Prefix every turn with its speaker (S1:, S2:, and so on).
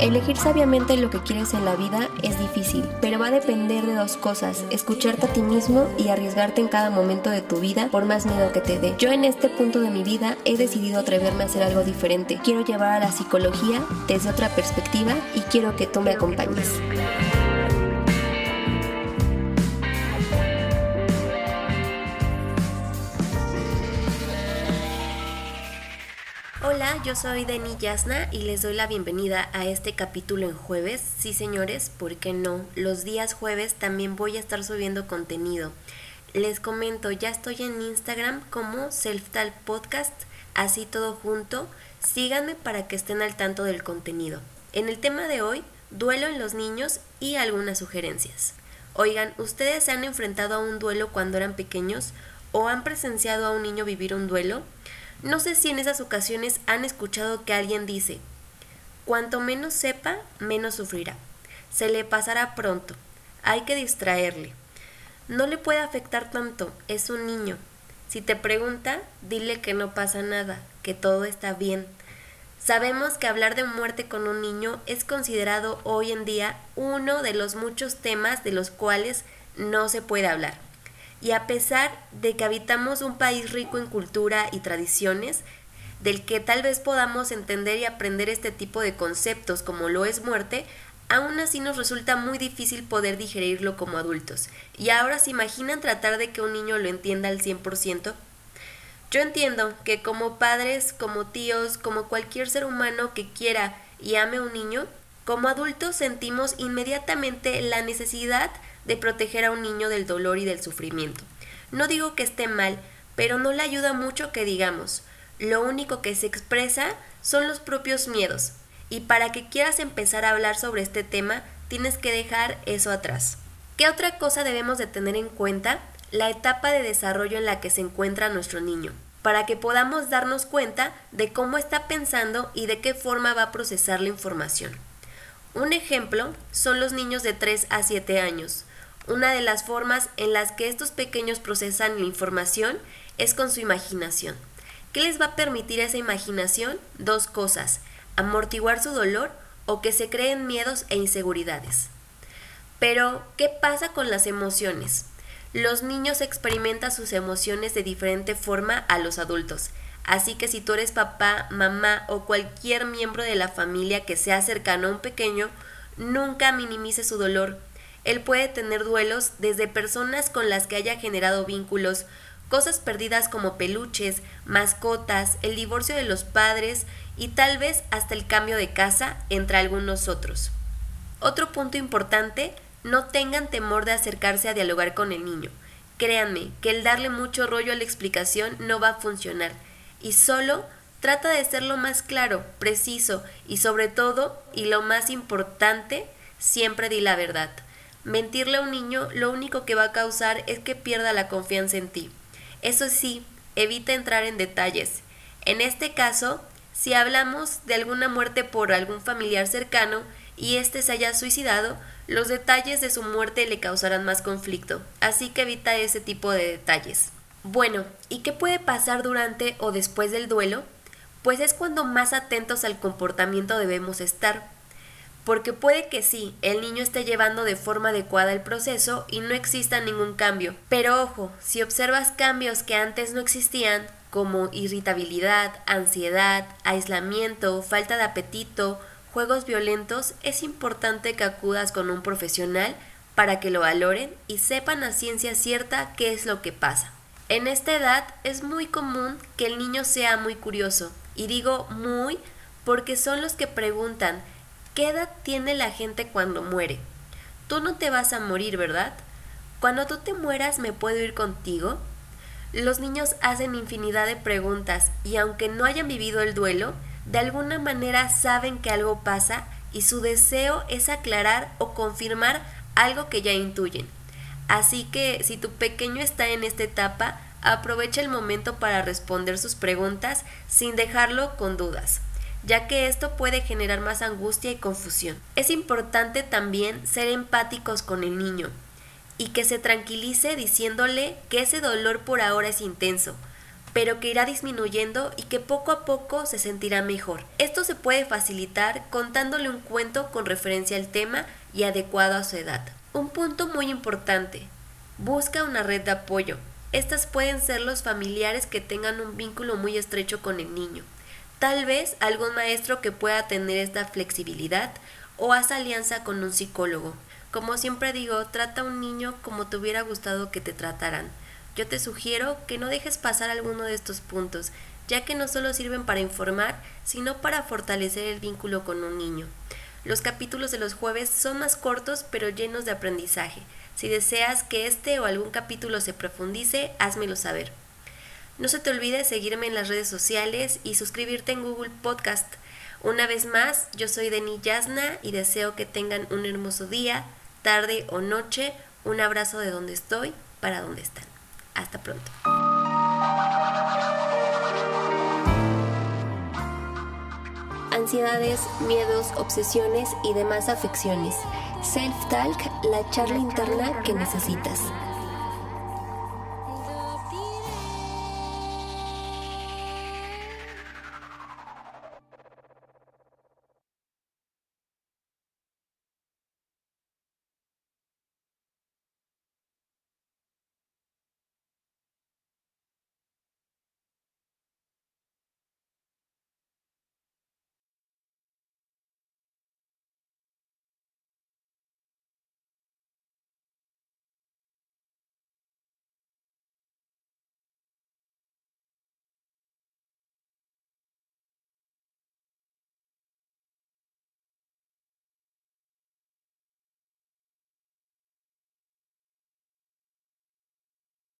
S1: Elegir sabiamente lo que quieres en la vida es difícil, pero va a depender de dos cosas, escucharte a ti mismo y arriesgarte en cada momento de tu vida por más miedo que te dé. Yo en este punto de mi vida he decidido atreverme a hacer algo diferente. Quiero llevar a la psicología desde otra perspectiva y quiero que tú me acompañes. Hola, yo soy Deni Yasna y les doy la bienvenida a este capítulo en jueves. Sí, señores, ¿por qué no? Los días jueves también voy a estar subiendo contenido. Les comento, ya estoy en Instagram como Selftal Podcast, así todo junto. Síganme para que estén al tanto del contenido. En el tema de hoy, duelo en los niños y algunas sugerencias. Oigan, ¿ustedes se han enfrentado a un duelo cuando eran pequeños o han presenciado a un niño vivir un duelo? No sé si en esas ocasiones han escuchado que alguien dice, cuanto menos sepa, menos sufrirá. Se le pasará pronto. Hay que distraerle. No le puede afectar tanto, es un niño. Si te pregunta, dile que no pasa nada, que todo está bien. Sabemos que hablar de muerte con un niño es considerado hoy en día uno de los muchos temas de los cuales no se puede hablar. Y a pesar de que habitamos un país rico en cultura y tradiciones, del que tal vez podamos entender y aprender este tipo de conceptos como lo es muerte, aún así nos resulta muy difícil poder digerirlo como adultos. Y ahora se imaginan tratar de que un niño lo entienda al 100%. Yo entiendo que como padres, como tíos, como cualquier ser humano que quiera y ame a un niño, como adultos sentimos inmediatamente la necesidad de proteger a un niño del dolor y del sufrimiento. No digo que esté mal, pero no le ayuda mucho que digamos. Lo único que se expresa son los propios miedos. Y para que quieras empezar a hablar sobre este tema, tienes que dejar eso atrás. ¿Qué otra cosa debemos de tener en cuenta? La etapa de desarrollo en la que se encuentra nuestro niño, para que podamos darnos cuenta de cómo está pensando y de qué forma va a procesar la información. Un ejemplo son los niños de 3 a 7 años. Una de las formas en las que estos pequeños procesan la información es con su imaginación. ¿Qué les va a permitir esa imaginación? Dos cosas, amortiguar su dolor o que se creen miedos e inseguridades. Pero, ¿qué pasa con las emociones? Los niños experimentan sus emociones de diferente forma a los adultos. Así que si tú eres papá, mamá o cualquier miembro de la familia que sea cercano a un pequeño, nunca minimice su dolor él puede tener duelos desde personas con las que haya generado vínculos, cosas perdidas como peluches, mascotas, el divorcio de los padres y tal vez hasta el cambio de casa, entre algunos otros. Otro punto importante, no tengan temor de acercarse a dialogar con el niño. Créanme que el darle mucho rollo a la explicación no va a funcionar y solo trata de ser lo más claro, preciso y sobre todo, y lo más importante, siempre di la verdad. Mentirle a un niño lo único que va a causar es que pierda la confianza en ti. Eso sí, evita entrar en detalles. En este caso, si hablamos de alguna muerte por algún familiar cercano y éste se haya suicidado, los detalles de su muerte le causarán más conflicto, así que evita ese tipo de detalles. Bueno, ¿y qué puede pasar durante o después del duelo? Pues es cuando más atentos al comportamiento debemos estar porque puede que sí, el niño esté llevando de forma adecuada el proceso y no exista ningún cambio. Pero ojo, si observas cambios que antes no existían, como irritabilidad, ansiedad, aislamiento, falta de apetito, juegos violentos, es importante que acudas con un profesional para que lo valoren y sepan a ciencia cierta qué es lo que pasa. En esta edad es muy común que el niño sea muy curioso, y digo muy porque son los que preguntan ¿Qué edad tiene la gente cuando muere? Tú no te vas a morir, ¿verdad? Cuando tú te mueras, ¿me puedo ir contigo? Los niños hacen infinidad de preguntas y aunque no hayan vivido el duelo, de alguna manera saben que algo pasa y su deseo es aclarar o confirmar algo que ya intuyen. Así que si tu pequeño está en esta etapa, aprovecha el momento para responder sus preguntas sin dejarlo con dudas ya que esto puede generar más angustia y confusión. Es importante también ser empáticos con el niño y que se tranquilice diciéndole que ese dolor por ahora es intenso, pero que irá disminuyendo y que poco a poco se sentirá mejor. Esto se puede facilitar contándole un cuento con referencia al tema y adecuado a su edad. Un punto muy importante. Busca una red de apoyo. Estas pueden ser los familiares que tengan un vínculo muy estrecho con el niño. Tal vez algún maestro que pueda tener esta flexibilidad o haz alianza con un psicólogo. Como siempre digo, trata a un niño como te hubiera gustado que te trataran. Yo te sugiero que no dejes pasar alguno de estos puntos, ya que no solo sirven para informar, sino para fortalecer el vínculo con un niño. Los capítulos de los jueves son más cortos pero llenos de aprendizaje. Si deseas que este o algún capítulo se profundice, házmelo saber. No se te olvide seguirme en las redes sociales y suscribirte en Google Podcast. Una vez más, yo soy Denis Yasna y deseo que tengan un hermoso día, tarde o noche. Un abrazo de donde estoy para donde están. Hasta pronto. Ansiedades, miedos, obsesiones y demás afecciones. Self-Talk, la charla interna que necesitas.